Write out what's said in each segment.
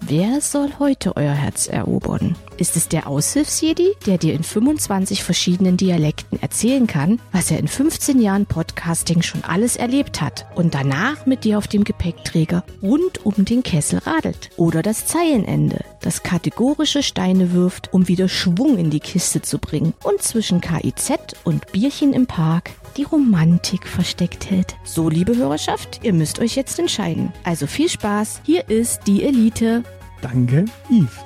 Wer soll heute euer Herz erobern? Ist es der Aushilfsjedi, der dir in 25 verschiedenen Dialekten erzählen kann, was er in 15 Jahren Podcasting schon alles erlebt hat und danach mit dir auf dem Gepäckträger rund um den Kessel radelt? Oder das Zeilenende, das kategorische Steine wirft, um wieder Schwung in die Kiste zu bringen und zwischen KIZ und Bierchen im Park die Romantik versteckt hält. So, liebe Hörerschaft, ihr müsst euch jetzt entscheiden. Also viel Spaß, hier ist die Elite. Danke, Yves.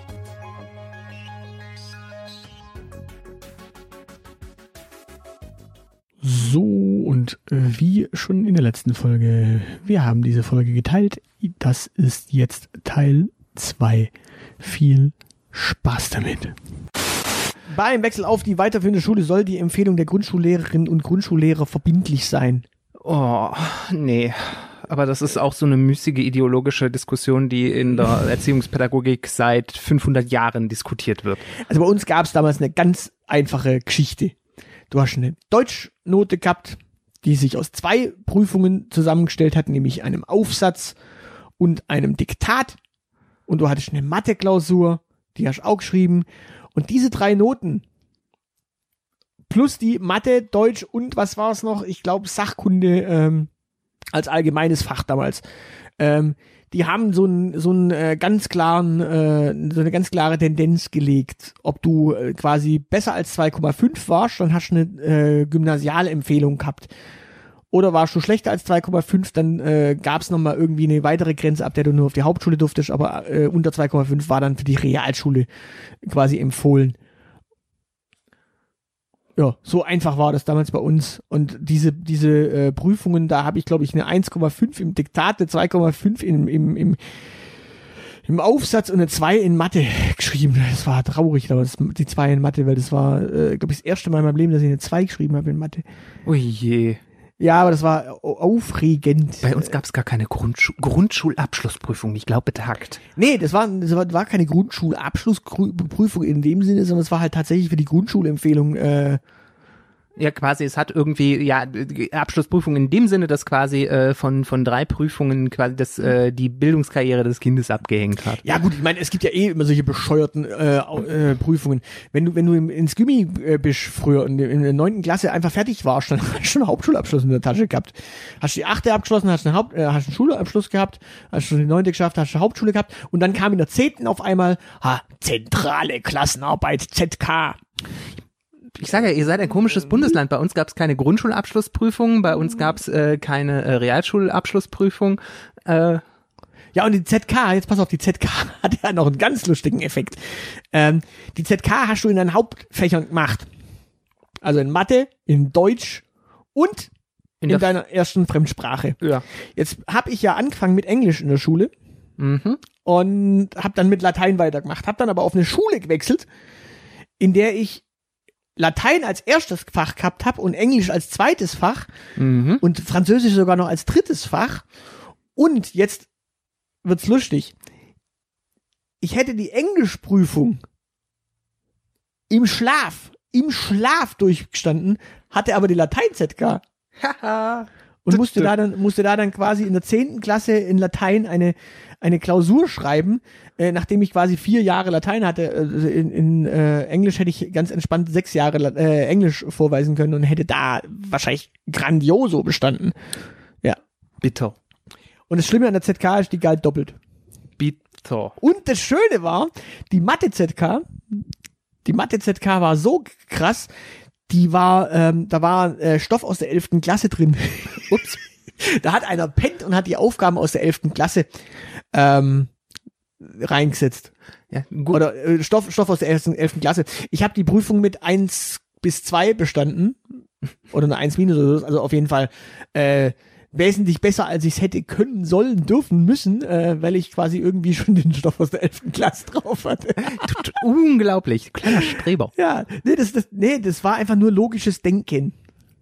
So, und äh, wie schon in der letzten Folge, wir haben diese Folge geteilt. Das ist jetzt Teil 2. Viel Spaß damit. Beim Wechsel auf die weiterführende Schule soll die Empfehlung der Grundschullehrerinnen und Grundschullehrer verbindlich sein. Oh, nee. Aber das ist auch so eine müßige ideologische Diskussion, die in der Erziehungspädagogik seit 500 Jahren diskutiert wird. Also bei uns gab es damals eine ganz einfache Geschichte. Du hast eine Deutschnote gehabt, die sich aus zwei Prüfungen zusammengestellt hat, nämlich einem Aufsatz und einem Diktat. Und du hattest eine Mathe-Klausur, die hast du auch geschrieben. Und diese drei Noten plus die Mathe, Deutsch und was war es noch? Ich glaube Sachkunde ähm, als allgemeines Fach damals. Ähm, die haben so einen so äh, ganz klaren äh, so eine ganz klare Tendenz gelegt, ob du äh, quasi besser als 2,5 warst, dann hast du eine äh, Gymnasialempfehlung gehabt. Oder warst du schlechter als 2,5, dann äh, gab es nochmal irgendwie eine weitere Grenze, ab der du nur auf die Hauptschule durftest, aber äh, unter 2,5 war dann für die Realschule quasi empfohlen. Ja, so einfach war das damals bei uns. Und diese, diese äh, Prüfungen, da habe ich, glaube ich, eine 1,5 im Diktat, eine 2,5 im, im, im, im Aufsatz und eine 2 in Mathe geschrieben. Das war traurig, aber das, die 2 in Mathe, weil das war, äh, glaube ich, das erste Mal in meinem Leben, dass ich eine 2 geschrieben habe in Mathe. Ui je. Ja, aber das war au- aufregend. Bei uns gab es gar keine Grundschu Grundschulabschlussprüfung, ich glaube betagt. Nee, das war, das war keine Grundschulabschlussprüfung in dem Sinne, sondern es war halt tatsächlich für die Grundschulempfehlung. Äh, Ja, quasi, es hat irgendwie, ja, Abschlussprüfung in dem Sinne, dass quasi äh, von, von drei Prüfungen quasi das, äh, die Bildungskarriere des Kindes abgehängt hat. ja gut, ich meine, es gibt ja eh immer solche bescheuerten äh, äh, Prüfungen. Wenn du, wenn du ins Gimmi äh, bist früher und in der neunten Klasse einfach fertig warst, dann hast du schon einen Hauptschulabschluss in der Tasche gehabt. Hast die achte abgeschlossen, hast einen, Haupt, äh, hast einen Schulabschluss gehabt, hast schon die neunte geschafft, hast eine Hauptschule gehabt und dann kam in der zehnten auf einmal, ha, zentrale Klassenarbeit, ZK. Sage ja, ihr seid ein komisches Bundesland. Bei uns gab es keine Grundschulabschlussprüfung, bei uns gab es äh, keine äh, Realschulabschlussprüfung. Äh, Ja, und die ZK, jetzt pass auf, die ZK hat ja noch einen ganz lustigen Effekt. Ähm, die ZK hast du in deinen Hauptfächern gemacht. Also in Mathe, in Deutsch und in, der- deiner ersten Fremdsprache. ja. Jetzt habe ich ja angefangen mit Englisch in der Schule Mhm. und habe dann mit Latein weitergemacht, habe dann aber auf eine Schule gewechselt, in der ich Latein als erstes Fach gehabt habe und Englisch als zweites Fach Mhm. und Französisch sogar noch als drittes Fach. Und jetzt wird's lustig. Ich hätte die Englischprüfung im Schlaf, im Schlaf durchgestanden, hatte aber die Latein-ZK Haha. Und musste da dann musste da dann quasi in der zehnten Klasse in Latein eine eine Klausur schreiben, äh, nachdem ich quasi vier Jahre Latein hatte. Also in in äh, Englisch hätte ich ganz entspannt sechs Jahre äh, Englisch vorweisen können und hätte da wahrscheinlich grandioso bestanden. Ja. Bitter. Und das Schlimme an der ZK ist, die galt doppelt. Bitter. Und das Schöne war, die Mathe-ZK, die Mathe-ZK war so krass, die war, ähm, da war äh, Stoff aus der elften Klasse drin. Ups. Da hat einer pennt und hat die Aufgaben aus der elften Klasse ähm, reingesetzt. Ja, gut. Oder äh, Stoff, Stoff aus der elften Klasse. Ich habe die Prüfung mit eins bis zwei bestanden. Oder eine eins minus oder so. Also auf jeden Fall äh, wesentlich besser, als ich es hätte können, sollen, dürfen, müssen, äh, weil ich quasi irgendwie schon den Stoff aus der elften Klasse drauf hatte. Unglaublich. Kleiner Streber. Ja, nee das, das, nee, das war einfach nur logisches Denken.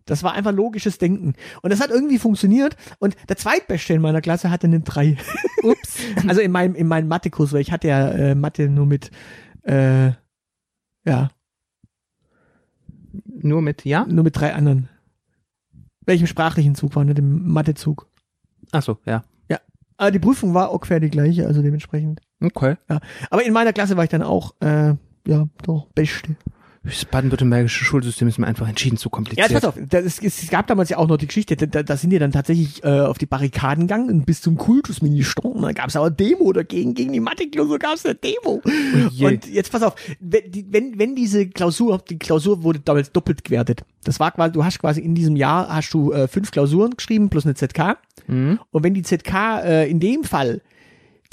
Das war einfach logisches Denken. Und das hat irgendwie funktioniert. Und der Zweitbeste in meiner Klasse hatte eine 3. Ups. Also in meinem, in meinem Mathekurs, weil ich hatte ja äh, Mathe nur mit, äh, ja. Nur mit, ja? Nur mit drei anderen. Welchem sprachlichen Zug war, nicht im Mathezug. Ach so, ja. Aber die Prüfung war ungefähr die gleiche, also dementsprechend. Okay. Aber in meiner Klasse war ich dann auch, äh, ja, doch, Beste. Das baden-württembergische Schulsystem ist mir einfach entschieden zu Ja, kompliziert. jetzt pass auf, das, es, gab damals ja auch noch die Geschichte, da, da, sind die dann tatsächlich äh, auf die Barrikaden gegangen und bis zum Kultusminister. Und da gab es aber Demo dagegen, gegen die Mathe-Klausur gab es eine Demo. je. Und jetzt pass auf, wenn, wenn, wenn diese Klausur, die Klausur wurde damals doppelt gewertet. Das war quasi, du hast quasi in diesem Jahr hast du äh, fünf Klausuren geschrieben plus eine ZK. Mhm. Und wenn die ZK äh, in dem Fall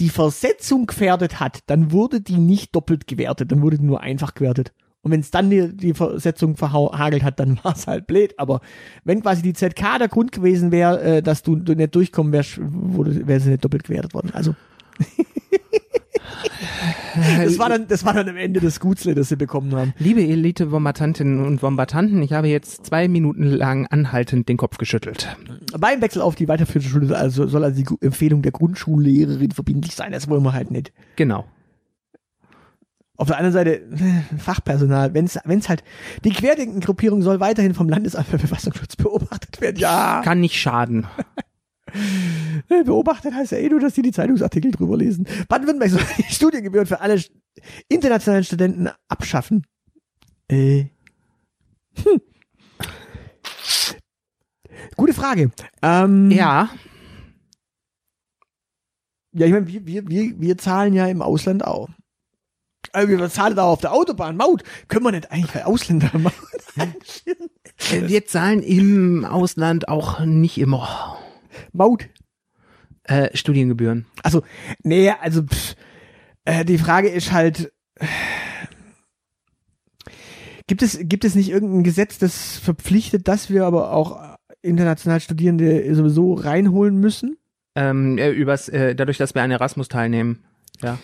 die Versetzung gefährdet hat, dann wurde die nicht doppelt gewertet, dann wurde die nur einfach gewertet. Und wenn es dann die, die Versetzung verhagelt hat, dann war es halt blöd. Aber wenn quasi die ZK der Grund gewesen wäre, äh, dass du, du nicht durchkommen wärst, wäre sie nicht doppelt gewertet worden. Also. das war dann, das war dann am Ende das Gutsle, das sie bekommen haben. Liebe Elite-Wombatantinnen und Wombatanten, ich habe jetzt zwei Minuten lang anhaltend den Kopf geschüttelt. Beim Wechsel auf die weiterführende Schule also soll also die Empfehlung der Grundschullehrerin verbindlich sein. Das wollen wir halt nicht. Genau. Auf der anderen Seite Fachpersonal, wenn es halt die Querdenken-Gruppierung soll weiterhin vom Landesamt für Verfassungsschutz beobachtet werden. Ja, Kann nicht schaden. beobachtet heißt ja eh nur, dass die die Zeitungsartikel drüber lesen. Baden-Württemberg soll die Studiengebühren für alle internationalen Studenten abschaffen. Äh. Hm. Gute Frage. Ähm, Ja, Ja, ich meine, wir, wir, wir, wir zahlen ja im Ausland auch. Also wir zahlen da auf der Autobahn Maut. Können wir nicht eigentlich bei Ausländer machen? äh, wir zahlen im Ausland auch nicht immer Maut. äh, Studiengebühren. Also, nee, also pff, äh, die Frage ist halt, äh, gibt es, gibt es nicht irgendein Gesetz, das verpflichtet, dass wir aber auch international Studierende sowieso reinholen müssen? Ähm, äh, übers, dadurch, dass wir an Erasmus teilnehmen. Ja.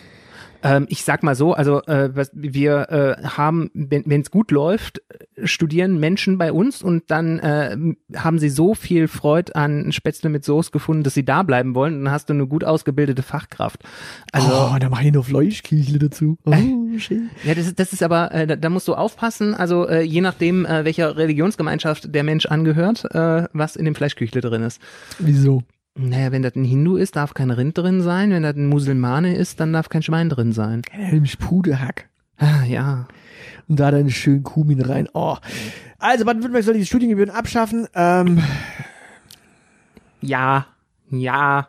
Ähm, ich sag mal so, also äh, was, wir äh, haben, wenn es gut läuft, studieren Menschen bei uns und dann äh, haben sie so viel Freude an Spätzle mit Soße gefunden, dass sie da bleiben wollen. Und dann hast du eine gut ausgebildete Fachkraft. Also oh, da mache ich noch Fleischküchle dazu. Oh, schön. Ja, das ist, das ist aber, äh, da, da musst du aufpassen, also äh, je nachdem, äh, welcher Religionsgemeinschaft der Mensch angehört, äh, was in dem Fleischküchle drin ist. Wieso? Naja, wenn das ein Hindu ist, darf kein Rind drin sein, wenn das ein Musulmane ist, dann darf kein Schwein drin sein. Helms Pudehack. Ah, ja. Und da dann schön Kumin rein. Oh. Also Baden-Württemberg soll die Studiengebühren abschaffen. Ähm, Ja, ja.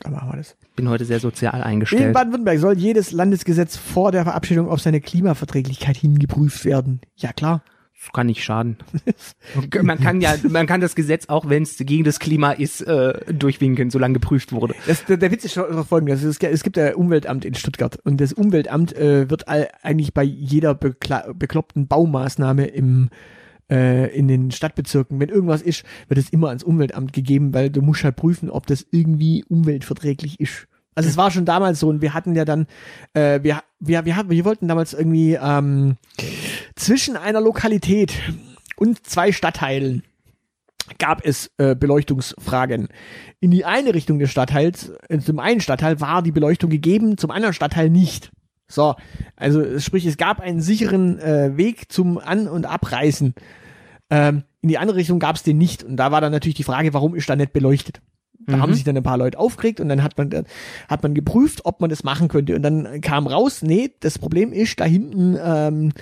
da machen wir das. Bin heute sehr sozial In eingestellt. Baden-Württemberg soll jedes Landesgesetz vor der Verabschiedung auf seine Klimaverträglichkeit hingeprüft werden. Ja klar. Das kann nicht schaden. Man kann ja, man kann das Gesetz auch, wenn es gegen das Klima ist, äh, durchwinken, solange geprüft wurde. Das, der, der Witz ist schon folgendes. Es, es gibt ein Umweltamt in Stuttgart und das Umweltamt äh, wird all, eigentlich bei jeder bekloppten Baumaßnahme im äh, in den Stadtbezirken, wenn irgendwas ist, wird es immer ans Umweltamt gegeben, weil du musst halt prüfen, ob das irgendwie umweltverträglich ist. Also es war schon damals so und wir hatten ja dann, äh, wir, wir, wir, wir wollten damals irgendwie ähm, zwischen einer Lokalität und zwei Stadtteilen gab es äh, Beleuchtungsfragen. In die eine Richtung des Stadtteils, äh, zum einen Stadtteil war die Beleuchtung gegeben, zum anderen Stadtteil nicht. So, also sprich, es gab einen sicheren äh, Weg zum An- und Abreißen. Ähm, in die andere Richtung gab es den nicht. Und da war dann natürlich die Frage, warum ist da nicht beleuchtet? Da Mhm. haben sich dann ein paar Leute aufgeregt und dann hat man, hat man geprüft, ob man das machen könnte. Und dann kam raus, nee, das Problem ist, da hinten ähm,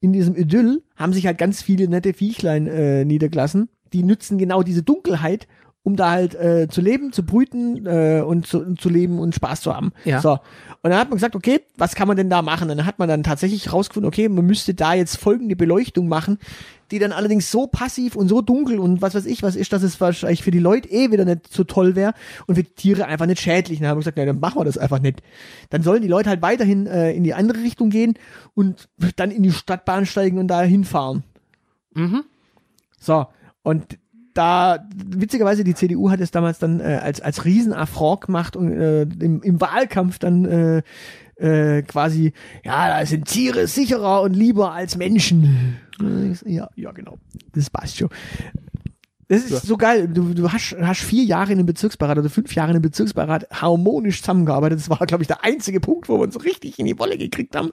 in diesem Idyll haben sich halt ganz viele nette Viechlein äh, niedergelassen. Die nützen genau diese Dunkelheit, um da halt äh, zu leben, zu brüten äh, und zu, zu leben und Spaß zu haben. Ja. So. Und dann hat man gesagt, okay, was kann man denn da machen? Und dann hat man dann tatsächlich rausgefunden, okay, man müsste da jetzt folgende Beleuchtung machen, die dann allerdings so passiv und so dunkel und was weiß ich was ist, dass es wahrscheinlich für die Leute eh wieder nicht so toll wäre und für die Tiere einfach nicht schädlich. Und dann haben wir gesagt, ja, dann machen wir das einfach nicht. Dann sollen die Leute halt weiterhin äh, in die andere Richtung gehen und dann in die Stadtbahn steigen und da hinfahren. Mhm. So, und da, witzigerweise, die CDU hat es damals dann äh, als, als Riesenaffront gemacht und äh, im, im Wahlkampf dann äh, äh, quasi, ja, da sind Tiere sicherer und lieber als Menschen. Ja, ja, genau. Das passt schon. Das ist so geil. Du, du hast, hast vier Jahre in einem Bezirksbeirat oder fünf Jahre in einem Bezirksbeirat harmonisch zusammengearbeitet. Das war, glaube ich, der einzige Punkt, wo wir uns richtig in die Wolle gekriegt haben.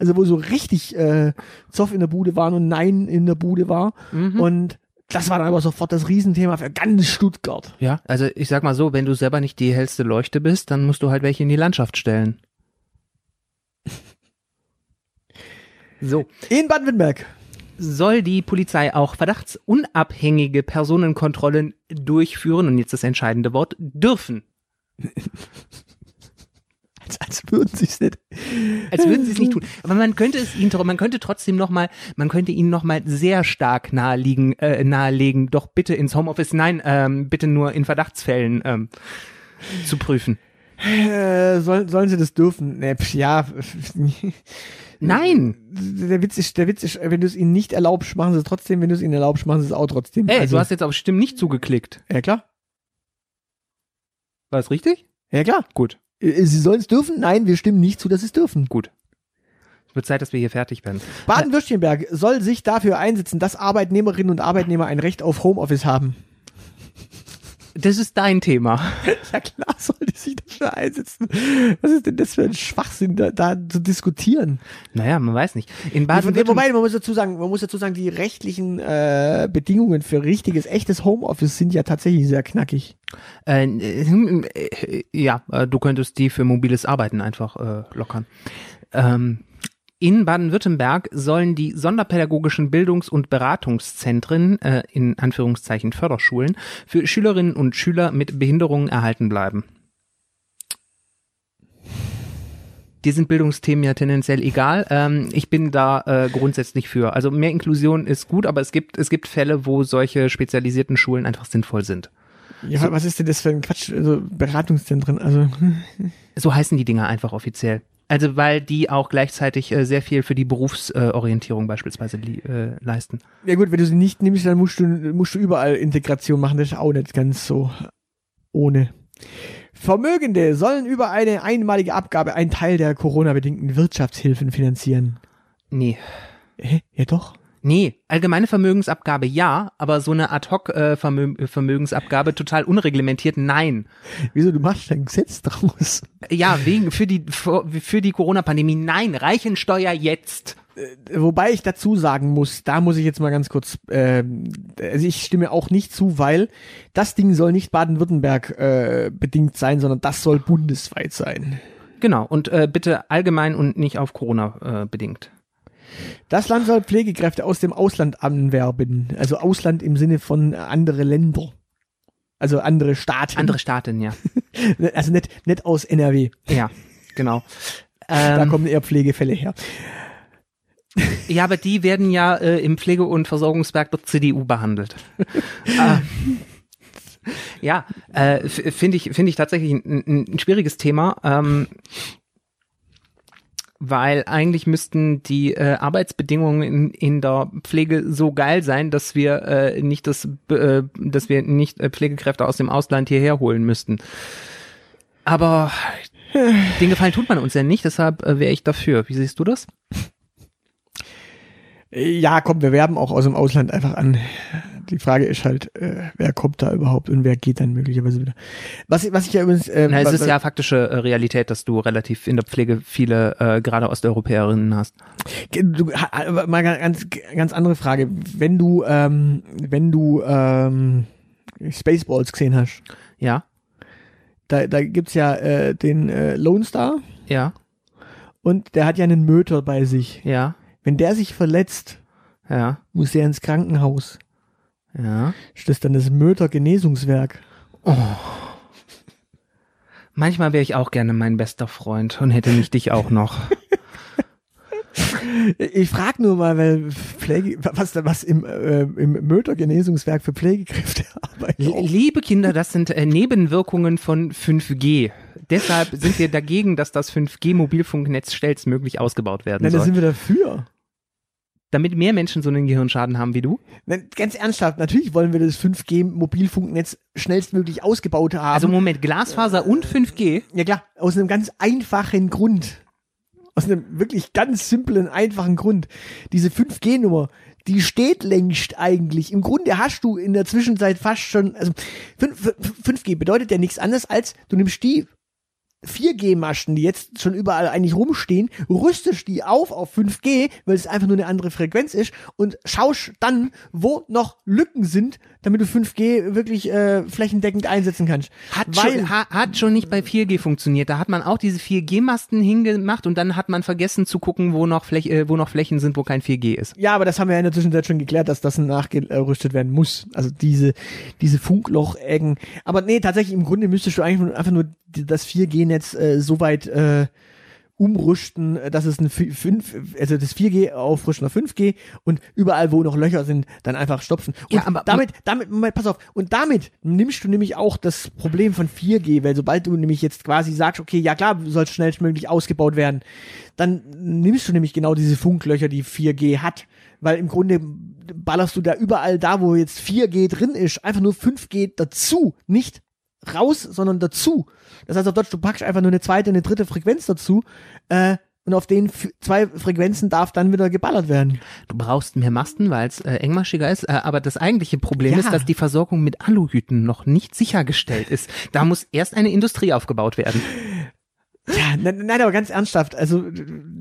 Also wo so richtig äh, Zoff in der Bude waren und Nein in der Bude war. Und das war dann aber sofort das Riesenthema für ganz Stuttgart. Ja, also ich sag mal so, wenn du selber nicht die hellste Leuchte bist, dann musst du halt welche in die Landschaft stellen. So, In Baden-Württemberg. soll die Polizei auch verdachtsunabhängige Personenkontrollen durchführen, und jetzt das entscheidende Wort, dürfen. Als, als würden sie es nicht. Als würden sie es nicht tun. Aber man könnte es ihnen, man könnte trotzdem nochmal, man könnte ihnen nochmal sehr stark naheliegen, äh, nahelegen, doch bitte ins Homeoffice, nein, ähm, bitte nur in Verdachtsfällen ähm, zu prüfen. Äh, soll, sollen sie das dürfen? Ne, pf, ja. Nein! Der Witz ist, der Witz ist, wenn du es ihnen nicht erlaubst, machen sie es trotzdem. Wenn du es ihnen erlaubst, machen sie es auch trotzdem. Ey, also, du hast jetzt auf Stimmen nicht zugeklickt. ja klar. War das richtig? Ja klar. Gut, Äh, Sie sollen es dürfen? Nein, wir stimmen nicht zu, dass sie es dürfen. gut. Es wird Zeit, dass wir hier fertig werden. Baden-Württemberg soll sich dafür einsetzen, dass Arbeitnehmerinnen und Arbeitnehmer ein Recht auf Homeoffice haben. Das ist dein Thema. Ja klar, soll die sich dafür einsetzen. Was ist denn das für ein Schwachsinn, da, da zu diskutieren? Naja, man weiß nicht. In Wobei, Baden-Württemberg. man muss dazu sagen, man muss dazu sagen, die rechtlichen äh, Bedingungen für richtiges, echtes Homeoffice sind ja tatsächlich sehr knackig. Äh, äh, ja, äh, du könntest die für mobiles Arbeiten einfach äh, lockern. Ähm, in Baden-Württemberg sollen die sonderpädagogischen Bildungs- und Beratungszentren, äh, in Anführungszeichen Förderschulen, für Schülerinnen und Schüler mit Behinderungen erhalten bleiben. Dir sind Bildungsthemen ja tendenziell egal. Ähm, ich bin da äh, grundsätzlich für. Also mehr Inklusion ist gut, aber es gibt, es gibt Fälle, wo solche spezialisierten Schulen einfach sinnvoll sind. Ja, was ist denn das für ein Quatsch? Also Beratungszentren, also So heißen die Dinger einfach offiziell. Also weil die auch gleichzeitig äh, sehr viel für die Berufsorientierung beispielsweise li- äh, leisten. ja gut, wenn du sie nicht nimmst, dann musst du musst du überall Integration machen. Das ist auch nicht ganz so ohne. Vermögende sollen über eine einmalige Abgabe einen Teil der Corona-bedingten Wirtschaftshilfen finanzieren. Nee. Hä? Ja doch. Nee, allgemeine Vermögensabgabe ja, aber so eine Ad-Hoc-Vermögensabgabe total unreglementiert, nein. Wieso, du machst ein Gesetz draus? Ja, wegen für die für, die Corona-Pandemie, nein, Reichensteuer jetzt. Wobei ich dazu sagen muss, da muss ich jetzt mal ganz kurz, ähm, also ich stimme auch nicht zu, weil das Ding soll nicht Baden-Württemberg äh, bedingt sein, sondern das soll bundesweit sein. Genau, und äh, bitte allgemein und nicht auf Corona äh, bedingt. Das Land soll Pflegekräfte aus dem Ausland anwerben. Also Ausland im Sinne von andere Länder. Also andere Staaten. Andere Staaten, ja. Also nicht, nicht aus NRW. Ja, genau. Da Ähm, kommen eher Pflegefälle her. Ja, aber die werden ja äh, im Pflege- und Versorgungswerk der CDU behandelt. äh, ja, äh, finde ich, finde ich tatsächlich ein, ein, ein schwieriges Thema, ähm, weil eigentlich müssten die äh, Arbeitsbedingungen in, in der Pflege so geil sein, dass wir äh, nicht das, äh, dass wir nicht äh, Pflegekräfte aus dem Ausland hierher holen müssten. Aber den Gefallen tut man uns ja nicht, deshalb äh, wäre ich dafür. Wie siehst du das? Ja, komm, wir werben auch aus dem Ausland einfach an. Die Frage ist halt, äh, wer kommt da überhaupt und wer geht dann möglicherweise wieder. Was, was ich ja übrigens, äh, Na, es ist ja faktische äh, Realität, dass du relativ in der Pflege viele äh, gerade Osteuropäerinnen hast. Du, ha- mal ganz, ganz andere Frage. Wenn du, ähm, wenn du ähm, Spaceballs gesehen hast, Ja, da, da gibt's ja äh, den äh, Lone Star ja, und der hat ja einen Möter bei sich. ja, Wenn der sich verletzt, ja, muss der ins Krankenhaus. Ja. Das dann das Möter-Genesungswerk? Manchmal wäre ich auch gerne mein bester Freund und hätte nicht dich auch noch. Ich frage nur mal, weil Pflege, was da was im, äh, im Möter-Genesungswerk für Pflegekräfte arbeiten. Liebe Kinder, das sind äh, Nebenwirkungen von 5G. Deshalb sind wir dagegen, dass das 5G-Mobilfunknetz schnellstmöglich ausgebaut werden Nein, da soll. sind wir dafür. Damit mehr Menschen so einen Gehirnschaden haben wie du. Nein, ganz ernsthaft, natürlich wollen wir das 5G-Mobilfunknetz schnellstmöglich ausgebaut haben. Also Moment, Glasfaser und 5G? Ja klar, aus einem ganz einfachen Grund. Aus einem wirklich ganz simplen, einfachen Grund. Diese 5G-Nummer, die steht längst eigentlich. Im Grunde hast du in der Zwischenzeit fast schon, also 5, 5G bedeutet ja nichts anderes als, du nimmst die 4G-Masten, die jetzt schon überall eigentlich rumstehen, rüstest die auf auf 5G, weil es einfach nur eine andere Frequenz ist und schaust dann, wo noch Lücken sind, damit du 5G wirklich äh, flächendeckend einsetzen kannst. Hat, weil, schon, ha, hat schon nicht bei 4G funktioniert. Da hat man auch diese 4G-Masten hingemacht und dann hat man vergessen zu gucken, wo noch, Fläch, äh, wo noch Flächen sind, wo kein 4G ist. Ja, aber das haben wir ja in der Zwischenzeit schon geklärt, dass das nachgerüstet werden muss. Also diese, diese Funkloch-Ecken. Aber nee, tatsächlich im Grunde müsstest du eigentlich einfach nur das 4G-Netz äh, so weit äh, umrüsten, äh, dass es ein 5, also das 4G aufrüsten auf 5G und überall, wo noch Löcher sind, dann einfach stopfen. Und Ja, aber- damit, damit, Moment, pass auf, und damit nimmst du nämlich auch das Problem von 4G, weil sobald du nämlich jetzt quasi sagst, okay, ja klar, soll schnellstmöglich ausgebaut werden, dann nimmst du nämlich genau diese Funklöcher, die 4G hat. Weil im Grunde ballerst du da überall da, wo jetzt 4G drin ist, einfach nur 5G dazu, nicht raus, sondern dazu. Das heißt auf Deutsch, du packst einfach nur eine zweite, eine dritte Frequenz dazu äh, und auf den zwei Frequenzen darf dann wieder geballert werden. Du brauchst mehr Masten, weil es äh, engmaschiger ist. Äh, aber das eigentliche Problem Ja. ist, dass die Versorgung mit Aluhüten noch nicht sichergestellt ist. Da muss erst eine Industrie aufgebaut werden. Ja, nein, nein, aber ganz ernsthaft, also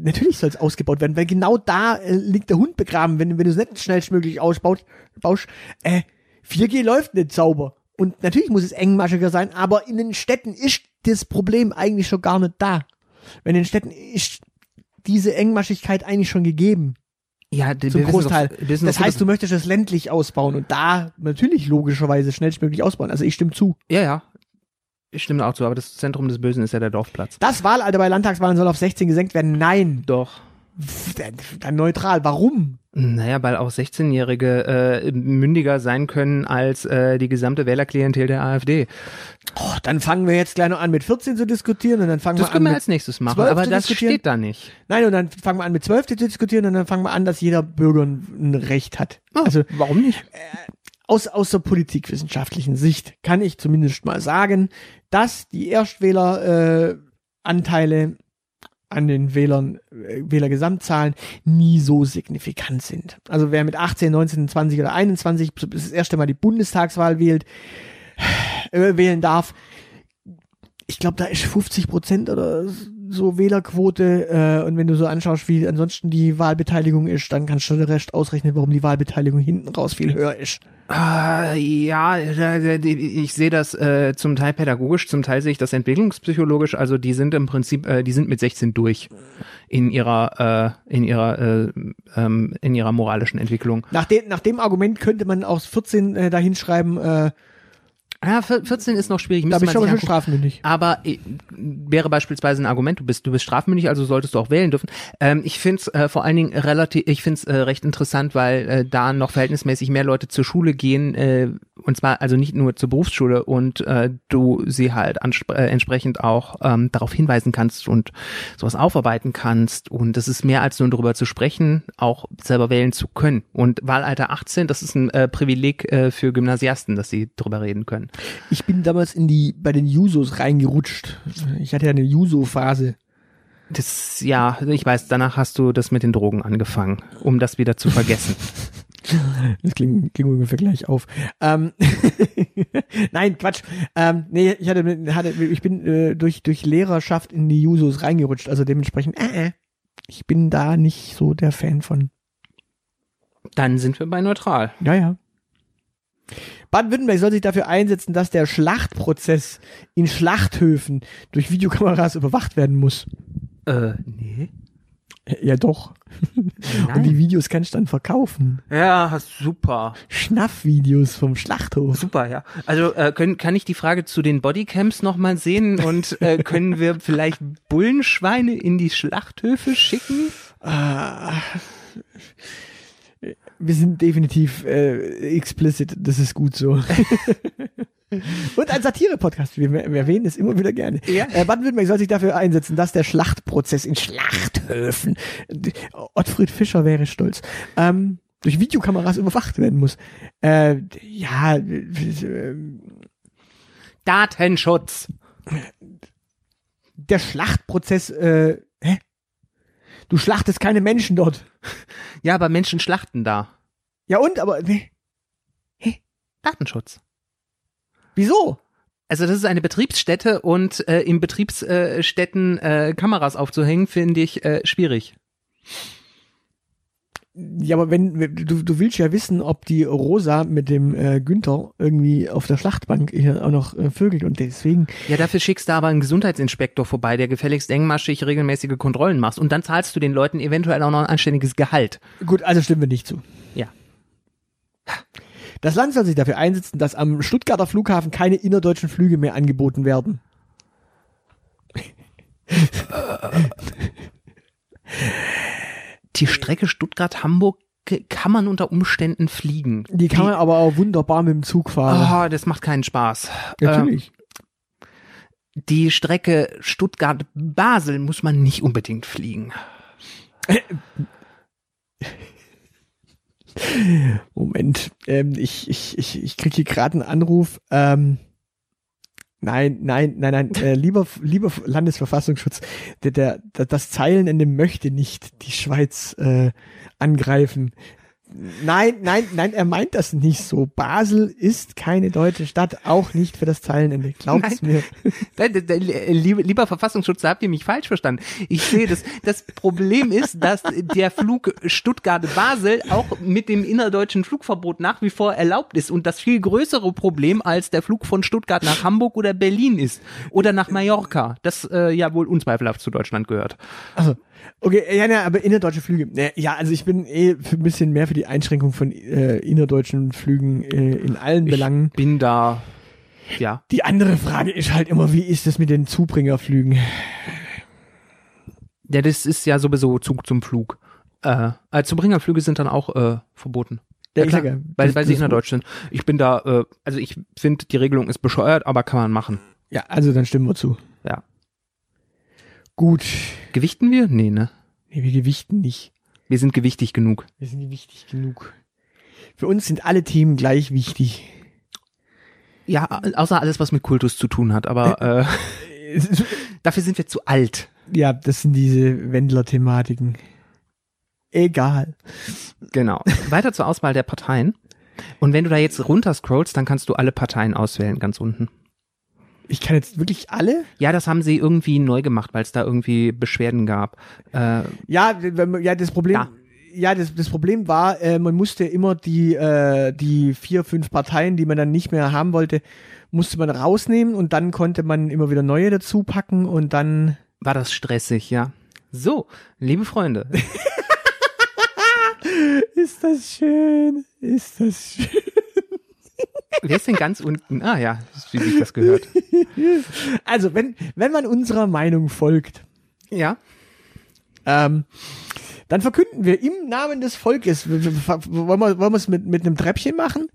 natürlich soll es ausgebaut werden, weil genau da äh, liegt der Hund begraben, wenn, wenn du es nicht schnellstmöglich ausbaust, baust, äh, 4G läuft nicht sauber. Und natürlich muss es engmaschiger sein, aber in den Städten ist das Problem eigentlich schon gar nicht da. Wenn in den Städten ist diese Engmaschigkeit eigentlich schon gegeben. Ja, d- Zum Großteil. Doch, Das heißt, du möchtest es ländlich ausbauen und da natürlich logischerweise schnellstmöglich ausbauen. Also ich stimme zu. ja, ja. Ich stimme auch zu, aber das Zentrum des Bösen ist ja der Dorfplatz. Das Wahlalter bei Landtagswahlen soll auf 16 gesenkt werden. Nein. Doch. Dann, neutral. Warum? Naja, weil auch 16-Jährige äh, mündiger sein können als äh, die gesamte Wählerklientel der AfD. Oh, dann fangen wir jetzt gleich noch an mit 14 zu diskutieren und dann fangen Das wir an können wir als nächstes machen, 12 aber das steht da nicht. nein und dann fangen wir an mit 12 zu diskutieren und dann fangen wir an, dass jeder Bürger ein, Recht hat. Also warum nicht? aus, aus der politikwissenschaftlichen Sicht kann ich zumindest mal sagen, dass die Erstwähleranteile äh, Anteile an den Wählern, äh, Wählergesamtzahlen nie so signifikant sind. Also wer mit 18, 19, 20 oder 21 das erste Mal die Bundestagswahl wählt, äh, wählen darf, ich glaube, da ist 50 Prozent oder so Wählerquote. Äh, und wenn du so anschaust, wie ansonsten die Wahlbeteiligung ist, dann kannst du den Rest ausrechnen, warum die Wahlbeteiligung hinten raus viel höher ist. Ah, ja, ich sehe das äh, zum Teil pädagogisch, zum Teil sehe ich das entwicklungspsychologisch. Also die sind im Prinzip, äh, die sind mit 16 durch in ihrer, äh, in ihrer, äh, ähm, in ihrer moralischen Entwicklung. Nach, de nach dem Argument könnte man aus 14 äh, dahin schreiben, äh, Ja, 14 ist noch schwierig. da bist du aber schon strafmündig. Aber äh, wäre beispielsweise ein Argument, du bist, du bist strafmündig, also solltest du auch wählen dürfen. Ähm, ich finde es äh, vor allen Dingen relativ, ich finde es äh, recht interessant, weil äh, da noch verhältnismäßig mehr Leute zur Schule gehen, äh, und zwar also nicht nur zur Berufsschule und du sie halt entsprechend auch ähm, darauf hinweisen kannst und sowas aufarbeiten kannst. Und das ist mehr als nur darüber zu sprechen, auch selber wählen zu können. Und Wahlalter 18, das ist ein Privileg für Gymnasiasten, dass sie drüber reden können. Ich bin damals in die bei den Jusos reingerutscht. Ich hatte ja eine Juso-Phase. Das, ja, ich weiß, danach hast du das mit den Drogen angefangen, um das wieder zu vergessen. Das klingt, klingt ungefähr gleich auf. Ähm, Nein, Quatsch. Ähm, nee, ich hatte, hatte ich bin äh, durch durch Lehrerschaft in die Jusos reingerutscht, also dementsprechend. Äh, äh, ich bin da nicht so der Fan von. Dann sind wir bei neutral. Ja, ja. Baden-Württemberg soll sich dafür einsetzen, dass der Schlachtprozess in Schlachthöfen durch Videokameras überwacht werden muss. Äh, nee. Ja, doch. Und die Videos kannst du dann verkaufen. Ja, super. Schnaffvideos vom Schlachthof. Super, ja. Also äh, können, kann ich die Frage zu den Bodycams nochmal sehen und äh, können wir vielleicht Bullenschweine in die Schlachthöfe schicken? Ah, wir sind definitiv äh, explicit, das ist gut so. Und ein Satire-Podcast, wir, wir erwähnen es immer wieder gerne. Ja. Äh, Baden-Württemberg soll sich dafür einsetzen, dass der Schlachtprozess in Schlachthöfen, Ottfried Fischer wäre stolz, ähm, durch Videokameras überwacht werden muss. Äh, ja, äh, Datenschutz. der Schlachtprozess, äh, hä? Du schlachtest keine Menschen dort. Ja, aber Menschen schlachten da. Ja und, aber nee. Datenschutz. wieso? Also das ist eine Betriebsstätte und äh, in Betriebsstätten äh, Kameras aufzuhängen, finde ich äh, schwierig. Ja, aber wenn du, du willst ja wissen, ob die Rosa mit dem äh, Günther irgendwie auf der Schlachtbank hier auch noch äh, vögelt und deswegen. Ja, dafür schickst du aber einen Gesundheitsinspektor vorbei, der gefälligst engmaschig regelmäßige Kontrollen macht und dann zahlst du den Leuten eventuell auch noch ein anständiges Gehalt. Gut, also stimmen wir nicht zu. Das Land soll sich dafür einsetzen, dass am Stuttgarter Flughafen keine innerdeutschen Flüge mehr angeboten werden. Die Strecke Stuttgart-Hamburg kann man unter Umständen fliegen. Die kann man aber auch wunderbar mit dem Zug fahren. Ah, das macht keinen Spaß. Natürlich. Ähm, die Strecke Stuttgart-Basel muss man nicht unbedingt fliegen. Moment, ähm, ich, ich, ich, ich krieg hier gerade einen Anruf. Ähm, nein, nein, nein, nein, äh, lieber, lieber Landesverfassungsschutz, der, der, das Zeilenende möchte nicht die Schweiz äh, angreifen. Nein, nein, nein, er meint das nicht so. Basel ist keine deutsche Stadt, auch nicht für das Zeilenende. Glaubt's mir. Nein, d- Lieber, lieber Verfassungsschutz, da habt ihr mich falsch verstanden. Ich sehe das. Das Problem ist, dass der Flug Stuttgart-Basel auch mit dem innerdeutschen Flugverbot nach wie vor erlaubt ist und das viel größere Problem als der Flug von Stuttgart nach Hamburg oder Berlin ist oder nach Mallorca, das äh, ja wohl unzweifelhaft zu Deutschland gehört. Also, okay, ja, ja, aber innerdeutsche Flüge. Ja, also ich bin eh ein bisschen mehr für die Einschränkung von äh, innerdeutschen Flügen äh, in allen Belangen. Bin da, ja. Die andere Frage ist halt immer, wie ist es mit den Zubringerflügen? Ja, das ist ja sowieso Zug zum Flug. Äh, äh, Zubringerflüge sind dann auch äh, verboten. Ja, Ja, klar, klar, weil, weil sie innerdeutsch sind. Ich bin da, äh, also ich finde, die Regelung ist bescheuert, aber kann man machen. Ja, also dann stimmen wir zu. Gut. Gewichten wir? Nee, ne? Nee, wir gewichten nicht. Wir sind gewichtig genug. Wir sind wichtig genug. Für uns sind alle Themen gleich wichtig. Ja, außer alles, was mit Kultus zu tun hat, aber äh, dafür sind wir zu alt. ja, das sind diese Wendler-Thematiken. Egal. Genau. Weiter zur Auswahl der Parteien. Und wenn du da jetzt runter scrollst, dann kannst du alle Parteien auswählen, ganz unten. Ich kann jetzt wirklich alle? Ja, das haben sie irgendwie neu gemacht, weil es da irgendwie Beschwerden gab. Äh, Ja, ja, das Problem. Da. Ja, das, das Problem war, äh, man musste immer die, äh, die vier, fünf Parteien, die man dann nicht mehr haben wollte, musste man rausnehmen und dann konnte man immer wieder neue dazu packen und dann. war das stressig, ja. So, liebe Freunde, Ist das schön? Ist das schön? Wer ist denn ganz unten? Ah ja, wie sich das gehört. Also, wenn, wenn man unserer Meinung folgt, Ja. ähm, dann verkünden wir im Namen des Volkes, wollen wir, wollen wir es mit, mit einem Treppchen machen?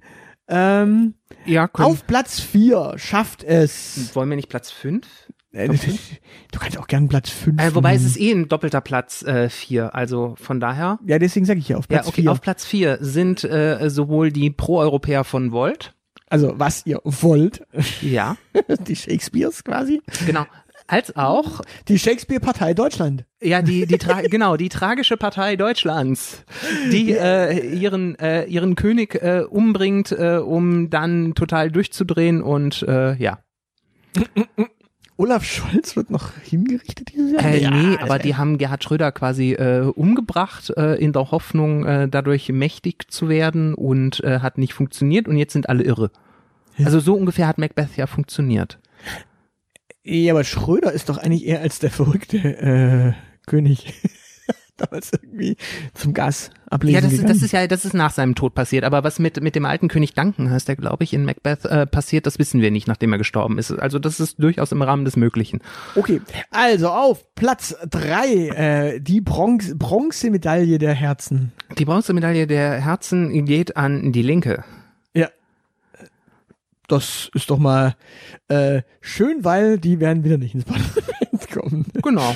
Ähm, Ja, können, auf Platz 4 schafft es. wollen wir nicht Platz 5? Äh, du kannst auch gern Platz 5. Äh, wobei es ist eh ein doppelter Platz 4, äh, also von daher. Ja, deswegen sage ich ja auf Platz ja, okay, 4. auf Platz 4 sind äh, sowohl die Pro-Europäer von Volt, Also, was ihr wollt. ja, Die Shakespeares quasi. genau, als auch Die Shakespeare-Partei Deutschland. Ja, die, die tra genau, die tragische Partei Deutschlands, die äh, ihren, äh, ihren König äh, umbringt, äh, um dann total durchzudrehen und äh, ja. Olaf Scholz wird noch hingerichtet dieses Jahr. Äh, Ja, nee, das aber die haben Gerhard Schröder quasi äh, umgebracht, äh, in der Hoffnung, äh, dadurch mächtig zu werden und äh, hat nicht funktioniert und jetzt sind alle irre. Also so ungefähr hat Macbeth ja funktioniert. Ja, aber Schröder ist doch eigentlich eher als der verrückte äh, König. Damals irgendwie zum Gas ablesen Ja, das ist, gegangen. das ist ja, das ist nach seinem Tod passiert. Aber was mit, mit dem alten König Duncan, heißt der, glaube ich, in Macbeth äh, passiert, das wissen wir nicht, nachdem er gestorben ist. Also das ist durchaus im Rahmen des Möglichen. Okay, also auf Platz drei äh, die Bronze, Bronzemedaille der Herzen. Die Bronzemedaille der Herzen geht an die Linke. Ja. Das ist doch mal äh, schön, weil die werden wieder nicht ins Parlament kommen. Genau.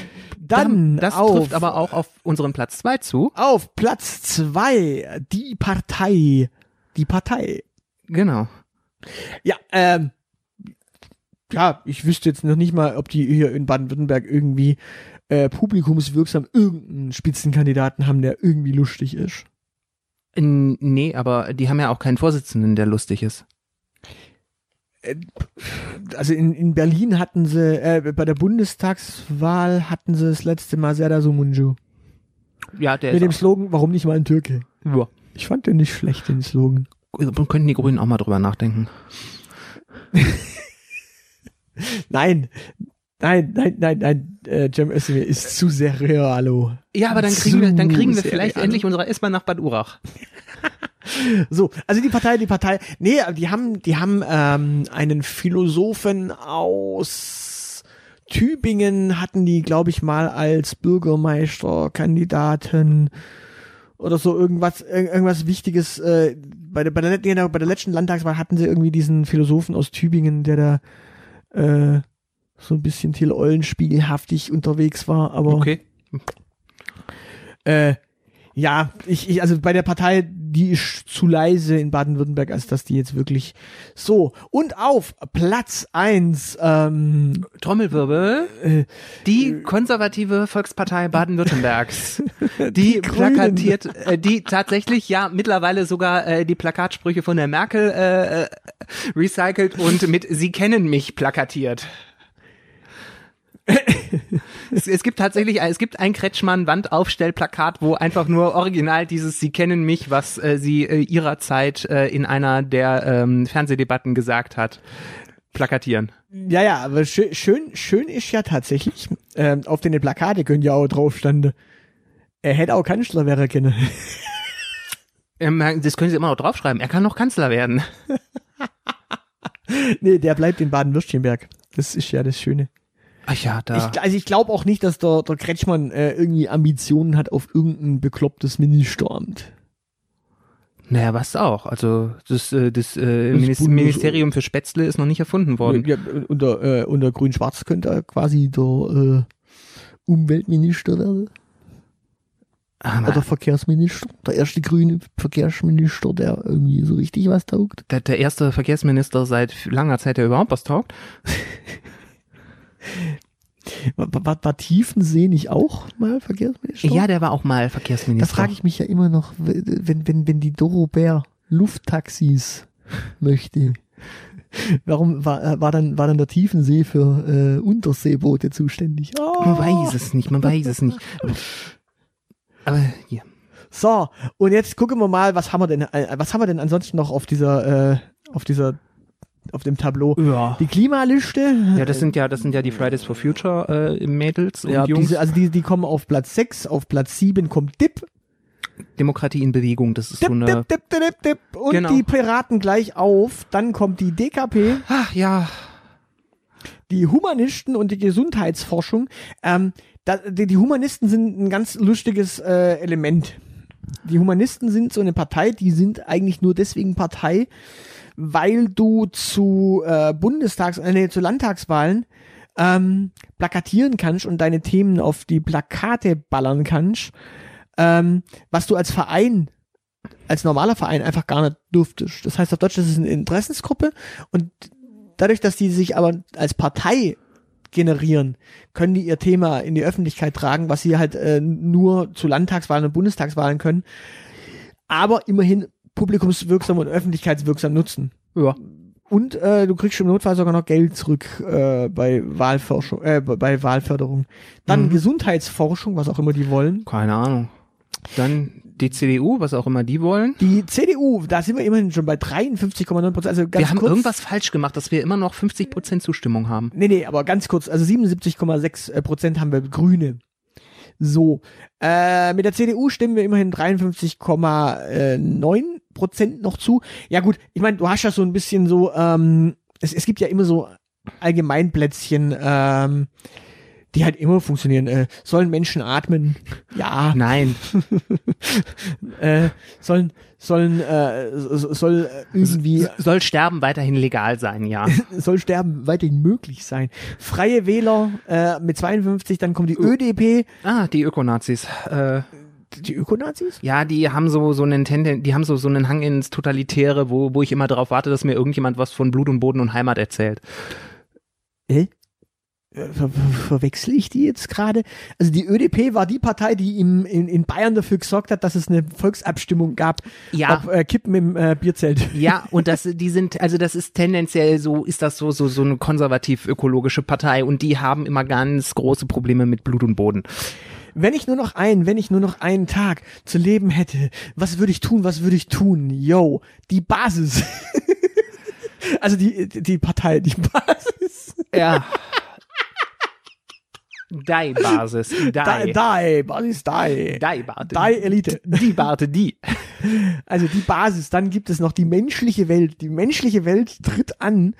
Dann das auf, trifft aber auch auf unseren Platz zwei zu. auf Platz zwei die Partei. Die Partei. Genau. Ja, ähm, ja, ich wüsste jetzt noch nicht mal, ob die hier in Baden-Württemberg irgendwie äh, publikumswirksam irgendeinen Spitzenkandidaten haben, der irgendwie lustig ist. Nee, aber die haben ja auch keinen Vorsitzenden, der lustig ist. Also in, in Berlin hatten sie, äh, bei der Bundestagswahl hatten sie das letzte Mal Serdar Sumunju. Ja, der Mit dem Slogan, warum nicht mal ein Türke? ja. Ich fand den nicht schlecht, den Slogan. Könnten die Grünen auch mal drüber nachdenken. Nein, nein, nein, nein, nein, äh, Cem Özdemir ist zu sehr realo. Ja, aber dann kriegen wir, dann kriegen wir Zu vielleicht endlich unsere S-Bahn nach Bad Urach. So, also die Partei, die Partei, nee, die haben, die haben ähm, einen Philosophen aus Tübingen hatten die, glaube ich, mal als Bürgermeisterkandidaten oder so irgendwas, ir- irgendwas Wichtiges. Äh, bei der, bei der, genau, bei der letzten Landtagswahl hatten sie irgendwie diesen Philosophen aus Tübingen, der da äh, so ein bisschen Till Eulenspiegelhaftig unterwegs war, aber Okay. äh, ja, ich, ich, also bei der Partei, die ist zu leise in Baden-Württemberg, als dass die jetzt wirklich so. Und auf Platz eins ähm, Trommelwirbel. äh, Die konservative Volkspartei Baden-Württembergs, die, Die plakatiert, äh, die tatsächlich ja mittlerweile sogar äh, die Plakatsprüche von der Merkel äh, äh, recycelt und mit Sie kennen mich plakatiert. es, es gibt tatsächlich, es gibt ein Kretschmann-Wandaufstellplakat, wo einfach nur original dieses Sie kennen mich, was äh, sie äh, ihrer Zeit äh, in einer der ähm, Fernsehdebatten gesagt hat, plakatieren. ja, ja, aber schön, schön, schön ist ja tatsächlich, ähm, auf den Plakate können ja auch drauf er hätte auch Kanzler werden können. Ähm, das können Sie immer noch draufschreiben. Er kann noch Kanzler werden. nee, der bleibt in Baden-Württemberg. Das ist ja das Schöne. Ach ja, da. Ich, also ich glaube auch nicht, dass der, der Kretschmann äh, irgendwie Ambitionen hat auf irgendein beklopptes Ministeramt. naja, was auch. Also das, äh, das, äh, Das Minis Bundes- Ministerium für Spätzle ist noch nicht erfunden worden. Ja, unter, äh, unter Grün-Schwarz könnte er quasi der äh, Umweltminister werden. Aber Oder Verkehrsminister. Der erste grüne Verkehrsminister, der irgendwie so richtig was taugt. der, der erste Verkehrsminister seit langer Zeit, der überhaupt was taugt. War, war, war Tiefensee nicht auch mal Verkehrsminister? Ja, der war auch mal Da Verkehrsminister. frage ich mich ja immer noch, wenn, wenn, wenn die Doro Bär Lufttaxis möchte. Warum war, äh, war, dann, war dann der Tiefensee für äh, Unterseeboote zuständig? Man Oh. weiß es nicht, man weiß es nicht. Aber hier. So, und jetzt gucken wir mal, was haben wir denn, äh, was haben wir denn ansonsten noch auf dieser, äh, auf dieser, auf dem Tableau? Ja. Die Klimaliste. Ja, das sind ja, das sind ja die Fridays for Future äh, Mädels und ja, Jungs. diese, also die, die kommen auf Platz 6, auf Platz 7 kommt DIP. Demokratie in Bewegung, das ist Dip, so eine. dip, dip, dip, dip, dip. Und Genau. die Piraten gleich auf. Dann kommt die DKP, Ach ja, die Humanisten und die Gesundheitsforschung. Ähm, da, die, die Humanisten sind ein ganz lustiges äh, Element. Die Humanisten sind so eine Partei, die sind eigentlich nur deswegen Partei, weil du zu äh, Bundestags-, äh, nee, zu Landtagswahlen ähm, plakatieren kannst und deine Themen auf die Plakate ballern kannst, ähm, was du als Verein, als normaler Verein einfach gar nicht dürftest. Das heißt auf Deutsch, das ist eine Interessensgruppe und dadurch, dass die sich aber als Partei generieren, können die ihr Thema in die Öffentlichkeit tragen, was sie halt äh, nur zu Landtagswahlen und Bundestagswahlen können, aber immerhin publikumswirksam und öffentlichkeitswirksam nutzen. ja. Und äh, du kriegst im Notfall sogar noch Geld zurück äh, bei Wahlforschung, äh, bei Wahlförderung. Dann Mhm. Gesundheitsforschung, was auch immer die wollen. keine Ahnung. Dann die CDU, was auch immer die wollen. Die CDU, da sind wir immerhin schon bei 53,9 Prozent. Also ganz wir haben kurz, irgendwas falsch gemacht, dass wir immer noch 50 Prozent Zustimmung haben. Nee, nee, aber ganz kurz, also 77,6 äh, Prozent haben wir Grüne. So, äh, mit der CDU stimmen wir immerhin 53,9 Prozent noch zu. Ja gut, ich meine, du hast ja so ein bisschen so, ähm, es, es gibt ja immer so Allgemeinplätzchen, ähm, die halt immer funktionieren. Äh, sollen Menschen atmen? Ja. Nein, Äh, sollen, sollen, äh, so- soll äh, irgendwie soll Sterben weiterhin legal sein, ja. soll Sterben weiterhin möglich sein. Freie Wähler äh, mit 52, dann kommt die ÖDP, Ah, die Ökonazis. Äh, die Ökonazis? ja, die haben so so einen Tenden, die haben so so einen Hang ins Totalitäre, wo wo ich immer darauf warte, dass mir irgendjemand was von Blut und Boden und Heimat erzählt. Äh? Ver ver verwechsel ich die jetzt gerade? Also die ÖDP war die Partei, die im, in, in Bayern dafür gesorgt hat, dass es eine Volksabstimmung gab, Ja. ob äh, Kippen im äh, Bierzelt. Ja, und das, die sind, also das ist tendenziell so, ist das so, so, so eine konservativ-ökologische Partei und die haben immer ganz große Probleme mit Blut und Boden. Wenn ich nur noch einen, wenn ich nur noch einen Tag zu leben hätte, was würde ich tun, was würde ich tun? Yo, die Basis. also die, die Partei, die Basis. Ja. Die-Basis. Die. Die, die, Basis, die. Die-Barte. Die Elite. Die Barte, die. Also die Basis, dann gibt es noch die menschliche Welt. Die menschliche Welt tritt an.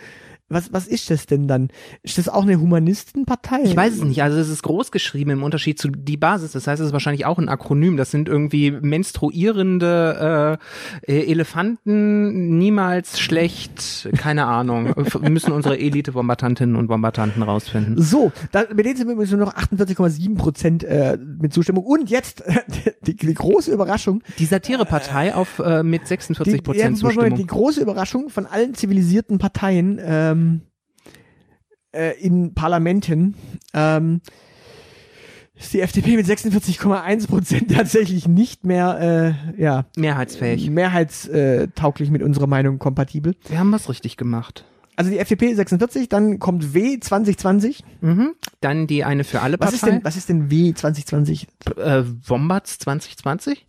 Was, was ist das denn dann? Ist das auch eine Humanistenpartei? Ich weiß es nicht. Also es ist groß geschrieben im Unterschied zu die Basis. Das heißt, es ist wahrscheinlich auch ein Akronym. Das sind irgendwie menstruierende äh, äh, Elefanten, niemals schlecht, keine Ahnung. Wir müssen unsere Elite-Bombardantinnen und Bombardanten rausfinden. So, da, mit denen sind wir übrigens nur noch 48,7 Prozent äh, mit Zustimmung. Und jetzt die, die große Überraschung. Die Satirepartei auf äh, mit 46 Die, Prozent Zustimmung. die große Überraschung von allen zivilisierten Parteien ähm, äh, in Parlamenten ähm, ist die FDP mit 46,1 Prozent tatsächlich nicht mehr äh, ja, Mehrheitsfähig. mehrheitstauglich mit unserer Meinung kompatibel. Wir haben was richtig gemacht. Also die FDP 46, dann kommt W 2020. Mhm. Dann die eine für alle Was Partei. ist denn, was ist denn W 2020? äh, Wombats 2020?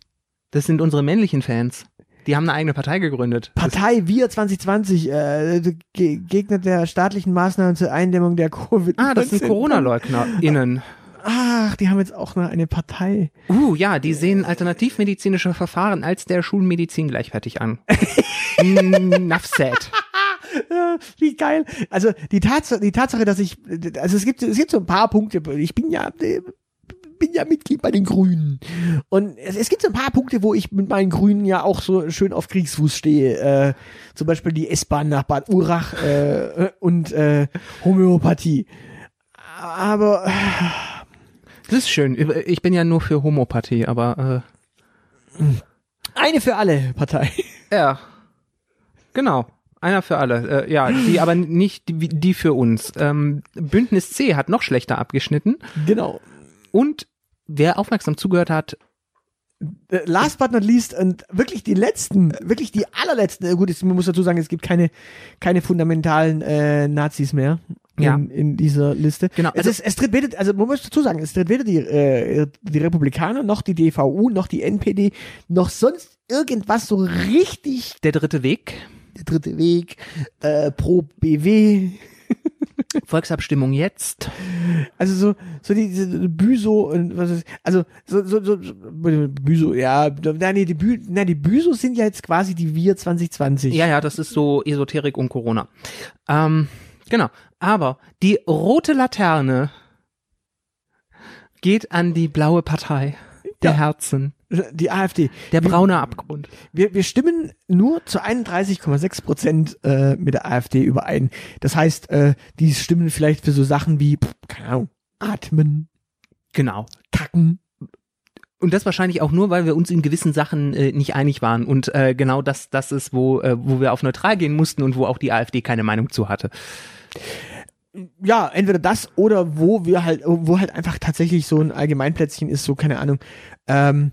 Das sind unsere männlichen Fans. Die haben eine eigene Partei gegründet. Partei Wir 2020, äh, Ge Gegner der staatlichen Maßnahmen zur Eindämmung der Covid. ah, das sind Corona-LeugnerInnen. Ach, die haben jetzt auch noch eine Partei. Uh, ja, die sehen alternativmedizinische Verfahren als der Schulmedizin gleichwertig an. Enough said. Wie geil. Also die Tatsache, die Tatsache, dass ich, also es gibt, es gibt so ein paar Punkte. Ich bin ja, äh, bin ja Mitglied bei den Grünen. Und es, es gibt so ein paar Punkte, wo ich mit meinen Grünen ja auch so schön auf Kriegsfuß stehe. Äh, zum Beispiel die S-Bahn nach Bad Urach äh, und äh, Homöopathie. Aber Das ist schön. Ich bin ja nur für Homopathie, aber eine für alle Partei. äh, ja. Genau. Einer für alle. Äh, ja, die aber nicht die, die für uns. Ähm, Bündnis C hat noch schlechter abgeschnitten. Genau. Und wer aufmerksam zugehört hat, Äh, last but not least und wirklich die letzten, wirklich die allerletzten, äh, gut, man muss dazu sagen, es gibt keine, keine fundamentalen äh, Nazis mehr Ja. in, in dieser Liste. Genau, Es, also- ist, es tritt weder, also man muss dazu sagen, es tritt weder die, äh, die Republikaner, noch die DVU, noch die NPD, noch sonst irgendwas so richtig der dritte Weg, der dritte Weg, äh, pro BW. Volksabstimmung jetzt. Also so, so die, diese Büso und was ist, also so, so, so, so Büso, ja, nein, nee, die, Bü, nein, die Büsos sind ja jetzt quasi die Wir 2020. Ja, ja, das ist so Esoterik und Corona. Ähm, genau. Aber die rote Laterne geht an die blaue Partei der Ja. Herzen. Die AfD. Der braune Abgrund. Wir, wir stimmen nur zu 31,6 Prozent äh, mit der AfD überein. Das heißt, äh, die stimmen vielleicht für so Sachen wie, pff, keine Ahnung, atmen, Genau. kacken. Und das wahrscheinlich auch nur, weil wir uns in gewissen Sachen äh, nicht einig waren. Und äh, genau das, das ist, wo, äh, wo wir auf neutral gehen mussten und wo auch die AfD keine Meinung zu hatte. Ja, entweder das oder wo wir halt, wo halt einfach tatsächlich so ein Allgemeinplätzchen ist, so keine Ahnung. Ähm,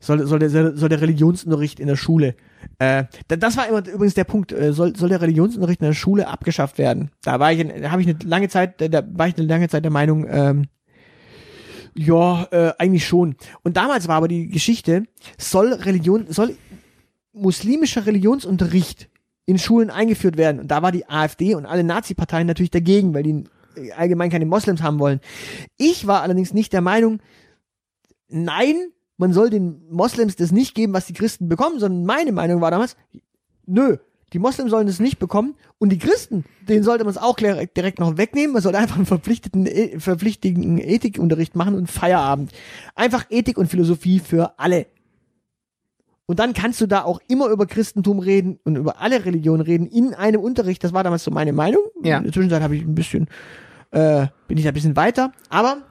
soll, soll, der, soll der Religionsunterricht in der Schule. Äh, da- das war immer übrigens der Punkt. Äh, soll, soll der Religionsunterricht in der Schule abgeschafft werden? Da war ich, habe ich eine lange Zeit, da, war ich eine lange Zeit der Meinung, ähm, ja, äh, eigentlich schon. Und damals war aber die Geschichte, soll Religion, soll muslimischer Religionsunterricht in Schulen eingeführt werden. Und da war die AfD und alle Nazi-Parteien natürlich dagegen, weil die allgemein keine Moslems haben wollen. Ich war allerdings nicht der Meinung, nein, man soll den Moslems das nicht geben, was die Christen bekommen, sondern meine Meinung war damals, nö, die Moslems sollen es nicht bekommen und die Christen, denen sollte man es auch direkt noch wegnehmen. Man sollte einfach einen verpflichteten, äh, verpflichtenden Ethikunterricht machen und Feierabend. Einfach Ethik und Philosophie für alle. Und dann kannst du da auch immer über Christentum reden und über alle Religionen reden in einem Unterricht. Das war damals so meine Meinung. Ja. In der Zwischenzeit habe ich ein bisschen, äh, bin ich da ein bisschen weiter. Aber,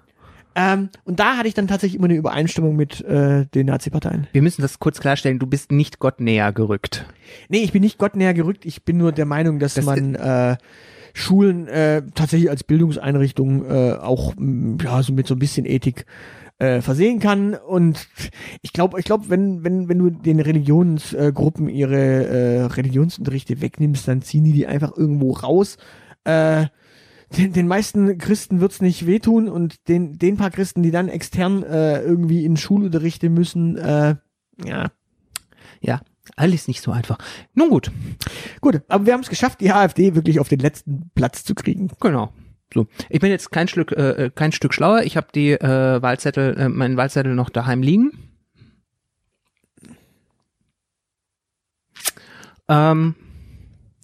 ähm, und da hatte ich dann tatsächlich immer eine Übereinstimmung mit äh, den Nazi-Parteien. Wir müssen das kurz klarstellen, du bist nicht Gott näher gerückt. Nee, ich bin nicht Gott näher gerückt. Ich bin nur der Meinung, dass Das- man äh, Schulen äh, tatsächlich als Bildungseinrichtung äh, auch mh, ja so mit so ein bisschen Ethik äh, versehen kann und ich glaube ich glaube wenn wenn wenn du den Religionsgruppen ihre äh, Religionsunterrichte wegnimmst dann ziehen die die einfach irgendwo raus äh, den, den meisten Christen wird's nicht wehtun und den den paar Christen die dann extern äh, irgendwie in Schulunterrichte müssen äh, ja Ja, alles nicht so einfach. Nun gut, gut aber wir haben es geschafft die AfD wirklich auf den letzten Platz zu kriegen genau. So, ich bin jetzt kein Stück, äh, kein Stück schlauer. Ich habe die äh, Wahlzettel, äh, meinen Wahlzettel noch daheim liegen. Ähm,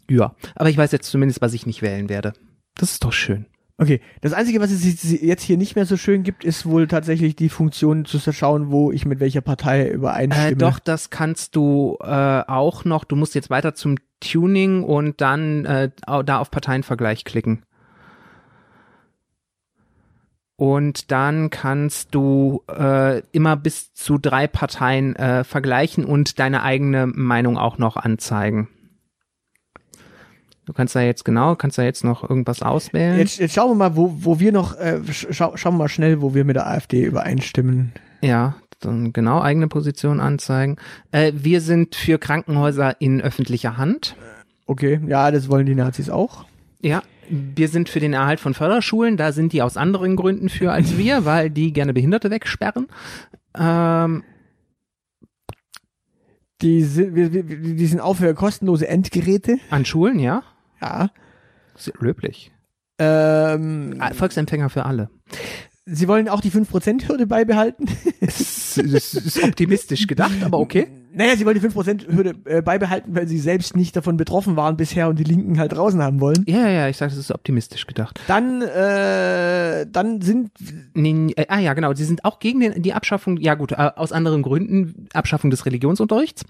ja, aber ich weiß jetzt zumindest, was ich nicht wählen werde. Das ist doch schön. Okay, das Einzige, was es jetzt hier nicht mehr so schön gibt, ist wohl tatsächlich die Funktion zu schauen, wo ich mit welcher Partei übereinstimme. Äh, doch, das kannst du äh, auch noch. Du musst jetzt weiter zum Tuning und dann äh, da auf Parteienvergleich klicken. Und dann kannst du äh, immer bis zu drei Parteien äh, vergleichen und deine eigene Meinung auch noch anzeigen. Du kannst da jetzt genau, kannst da jetzt noch irgendwas auswählen. Jetzt, jetzt schauen wir mal, wo, wo wir noch, äh, schau, schauen wir mal schnell, wo wir mit der AfD übereinstimmen. Ja, dann genau eigene Position anzeigen. Äh, wir sind für Krankenhäuser in öffentlicher Hand. Okay, ja, das wollen die Nazis auch. Ja, wir sind für den Erhalt von Förderschulen. Da sind die aus anderen Gründen für als wir, weil die gerne Behinderte wegsperren. Ähm, Die sind, die sind auch für kostenlose Endgeräte. an Schulen, ja. Ja. Sehr löblich. Ähm, Ah, Volksempfänger für alle. sie wollen auch die 5%-Hürde beibehalten. Das ist optimistisch gedacht, aber okay. Naja, sie wollen die 5%-Hürde äh, beibehalten, weil sie selbst nicht davon betroffen waren bisher und die Linken halt draußen haben wollen. Ja, ja, ich sage, das ist optimistisch gedacht. Dann, äh, dann sind, Nee, äh, ah ja, genau, sie sind auch gegen den, die Abschaffung, ja gut, äh, aus anderen Gründen, Abschaffung des Religionsunterrichts.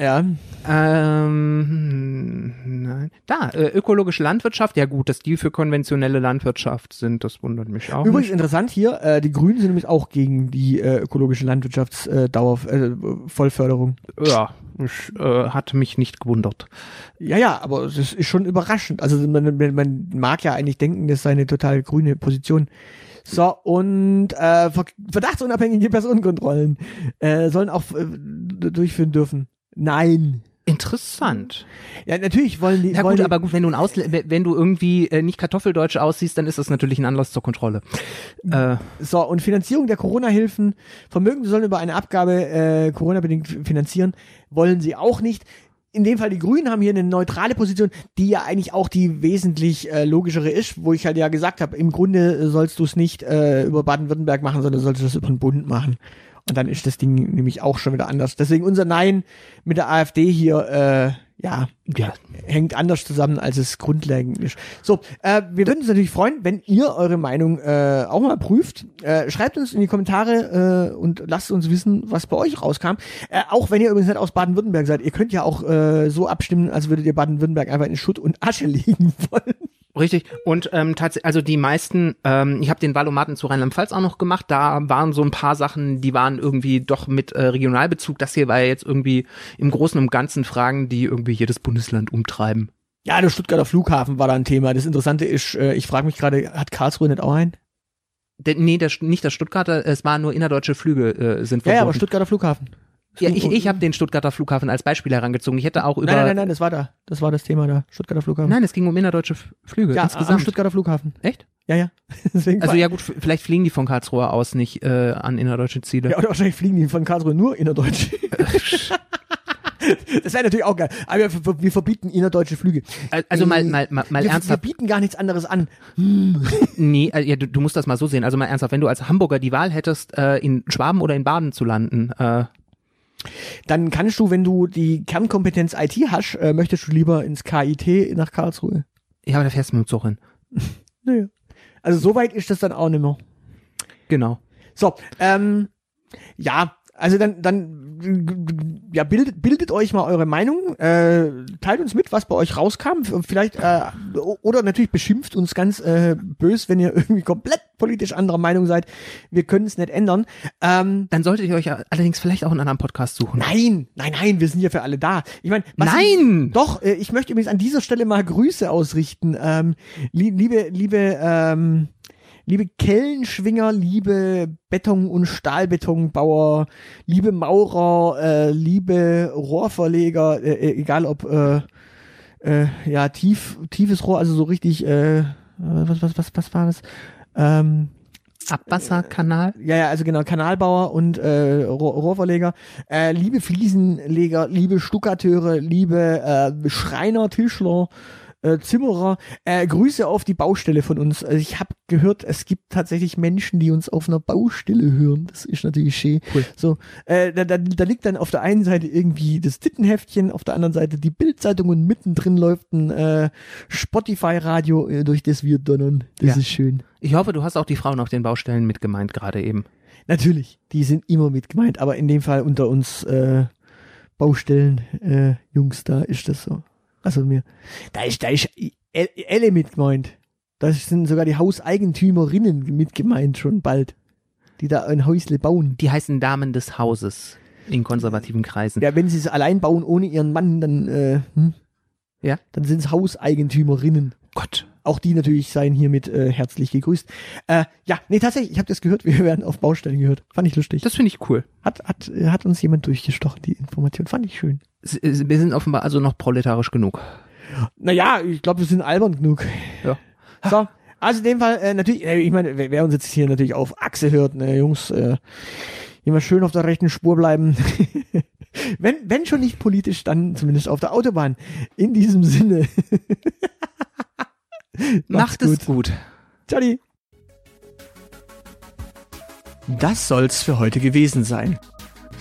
ja, Ähm, nein. Da, äh, ökologische Landwirtschaft, ja gut, dass die für konventionelle Landwirtschaft sind, das wundert mich auch. Übrigens nicht. interessant hier, äh, die Grünen sind nämlich auch gegen die äh, ökologische Landwirtschaftsdauer, äh, Vollförderung. Ja, ich, äh, hat mich nicht gewundert. Ja, ja, aber es ist, schon überraschend. Also man, man, mag ja eigentlich denken, das sei eine total grüne Position. So, und äh, ver- verdachtsunabhängige Personenkontrollen äh, sollen auch äh, durchführen dürfen. Nein. Interessant. Ja, natürlich wollen die. Ja wollen gut, die, aber gut, wenn du ein Ausl wenn du irgendwie äh, nicht kartoffeldeutsch aussiehst, dann ist das natürlich ein Anlass zur Kontrolle. Äh, So, und Finanzierung der Corona-Hilfen, Vermögen sollen über eine Abgabe äh, Corona-bedingt finanzieren, wollen sie auch nicht. In dem Fall, die Grünen haben hier eine neutrale Position, die ja eigentlich auch die wesentlich äh, logischere ist, wo ich halt ja gesagt habe, im Grunde sollst du es nicht äh, über Baden-Württemberg machen, sondern sollst du es über den Bund machen. Und dann ist das Ding nämlich auch schon wieder anders. Deswegen unser Nein mit der AfD hier, äh, ja, ja, hängt anders zusammen, als es grundlegend ist. So, äh, wir würden uns natürlich freuen, wenn ihr eure Meinung äh, auch mal prüft. Äh, schreibt uns in die Kommentare äh, und lasst uns wissen, was bei euch rauskam. Äh, auch wenn ihr übrigens nicht aus Baden-Württemberg seid. Ihr könnt ja auch äh, so abstimmen, als würdet ihr Baden-Württemberg einfach in Schutt und Asche legen wollen. Richtig. Und ähm, tatsächlich, also die meisten, ähm, ich habe den Valomaten zu Rheinland-Pfalz auch noch gemacht, da waren so ein paar Sachen, die waren irgendwie doch mit äh, Regionalbezug. Das hier war ja jetzt irgendwie im Großen und Ganzen Fragen, die irgendwie jedes Bundesland umtreiben. Ja, der Stuttgarter Flughafen war da ein Thema. Das Interessante ist, äh, ich frage mich gerade, hat Karlsruhe nicht auch einen? Der, nee, der, nicht der Stuttgarter, es waren nur innerdeutsche Flüge äh, sind Ja, ja, aber verboten. Stuttgarter Flughafen. Ja, ich, ich habe den Stuttgarter Flughafen als Beispiel herangezogen. Ich hätte auch über. Nein, nein, nein, das war da. Das war das Thema da. Stuttgarter Flughafen. Nein, es ging um innerdeutsche Flüge ja, am insgesamt. Stuttgarter Flughafen. Echt? Ja, ja. Deswegen Also ja gut, vielleicht fliegen die von Karlsruhe aus nicht äh, an innerdeutsche Ziele. Ja, oder wahrscheinlich fliegen die von Karlsruhe nur innerdeutsch. das wäre natürlich auch geil. Aber wir, wir, wir verbieten innerdeutsche Flüge. Al- Also mal, mal, mal, mal wir, wir ernsthaft. bieten gar nichts anderes an. Nee, äh, ja, du, du musst das mal so sehen. Also mal ernsthaft, wenn du als Hamburger die Wahl hättest, äh, in Schwaben oder in Baden zu landen, äh, Dann kannst du, wenn du die Kernkompetenz IT hast, äh, möchtest du lieber ins KIT nach Karlsruhe. ja, aber da fährst du mit dem Zug hin. Naja. Also so weit ist das dann auch nicht mehr. Genau. So, ähm, ja, Also dann, dann ja, bildet, bildet euch mal eure Meinung, äh, teilt uns mit, was bei euch rauskam. Vielleicht, äh, oder natürlich beschimpft uns ganz äh, bös, wenn ihr irgendwie komplett politisch anderer Meinung seid. Wir können es nicht ändern. Ähm, Dann solltet ihr euch allerdings vielleicht auch einen anderen Podcast suchen. nein, nein, nein, wir sind ja für alle da. Ich meine, Nein! Ich, doch, äh, ich möchte übrigens an dieser Stelle mal Grüße ausrichten. Ähm, lie- liebe, liebe, ähm, liebe Kellenschwinger, liebe Beton- und Stahlbetonbauer, liebe Maurer, äh, liebe Rohrverleger, äh, äh, egal ob äh, äh, ja tief, tiefes Rohr, also so richtig, äh, was, was, was, was war das? Ähm, Abwasserkanal. ja, ja, also genau, Kanalbauer und äh, Rohr Rohrverleger, äh, liebe Fliesenleger, liebe Stuckateure, liebe äh, Schreiner, Tischler, äh, Zimmerer, äh, Grüße auf die Baustelle von uns. Also ich habe gehört, es gibt tatsächlich Menschen, die uns auf einer Baustelle hören. Das ist natürlich schön. Cool. So, äh, da, da, da liegt dann auf der einen Seite irgendwie das Tittenheftchen, auf der anderen Seite die Bildzeitung und mittendrin läuft ein äh, Spotify-Radio, äh, durch das wir donnern. Das Ja. ist schön. Ich hoffe, du hast auch die Frauen auf den Baustellen mitgemeint gerade eben. Natürlich, die sind immer mit gemeint, aber in dem Fall unter uns äh, Baustellen äh, Jungs, da ist das so. Also mir, da ist, da ist El- Elle mit gemeint. Da sind sogar die Hauseigentümerinnen mit gemeint schon bald, die da ein Häusle bauen. Die heißen Damen des Hauses in konservativen Kreisen. Ja, wenn sie es allein bauen ohne ihren Mann, dann äh, hm, Ja. dann sind es Hauseigentümerinnen. Gott. Auch die natürlich seien hiermit äh, herzlich gegrüßt. Äh, ja, nee, tatsächlich, ich habe das gehört, wir werden auf Baustellen gehört. Fand ich lustig. Das finde ich cool. Hat, hat, äh, hat uns jemand durchgestochen, die Information. Fand ich schön. Wir sind offenbar also noch proletarisch genug. Naja, ich glaube, wir sind albern genug. Ja. So, also in dem Fall, äh, natürlich, äh, ich meine, wer, wer uns jetzt hier natürlich auf Achse hört, ne, Jungs, äh, immer schön auf der rechten Spur bleiben. wenn, wenn schon nicht politisch, dann zumindest auf der Autobahn. In diesem Sinne. Macht es gut. Ciao. Das soll's für heute gewesen sein.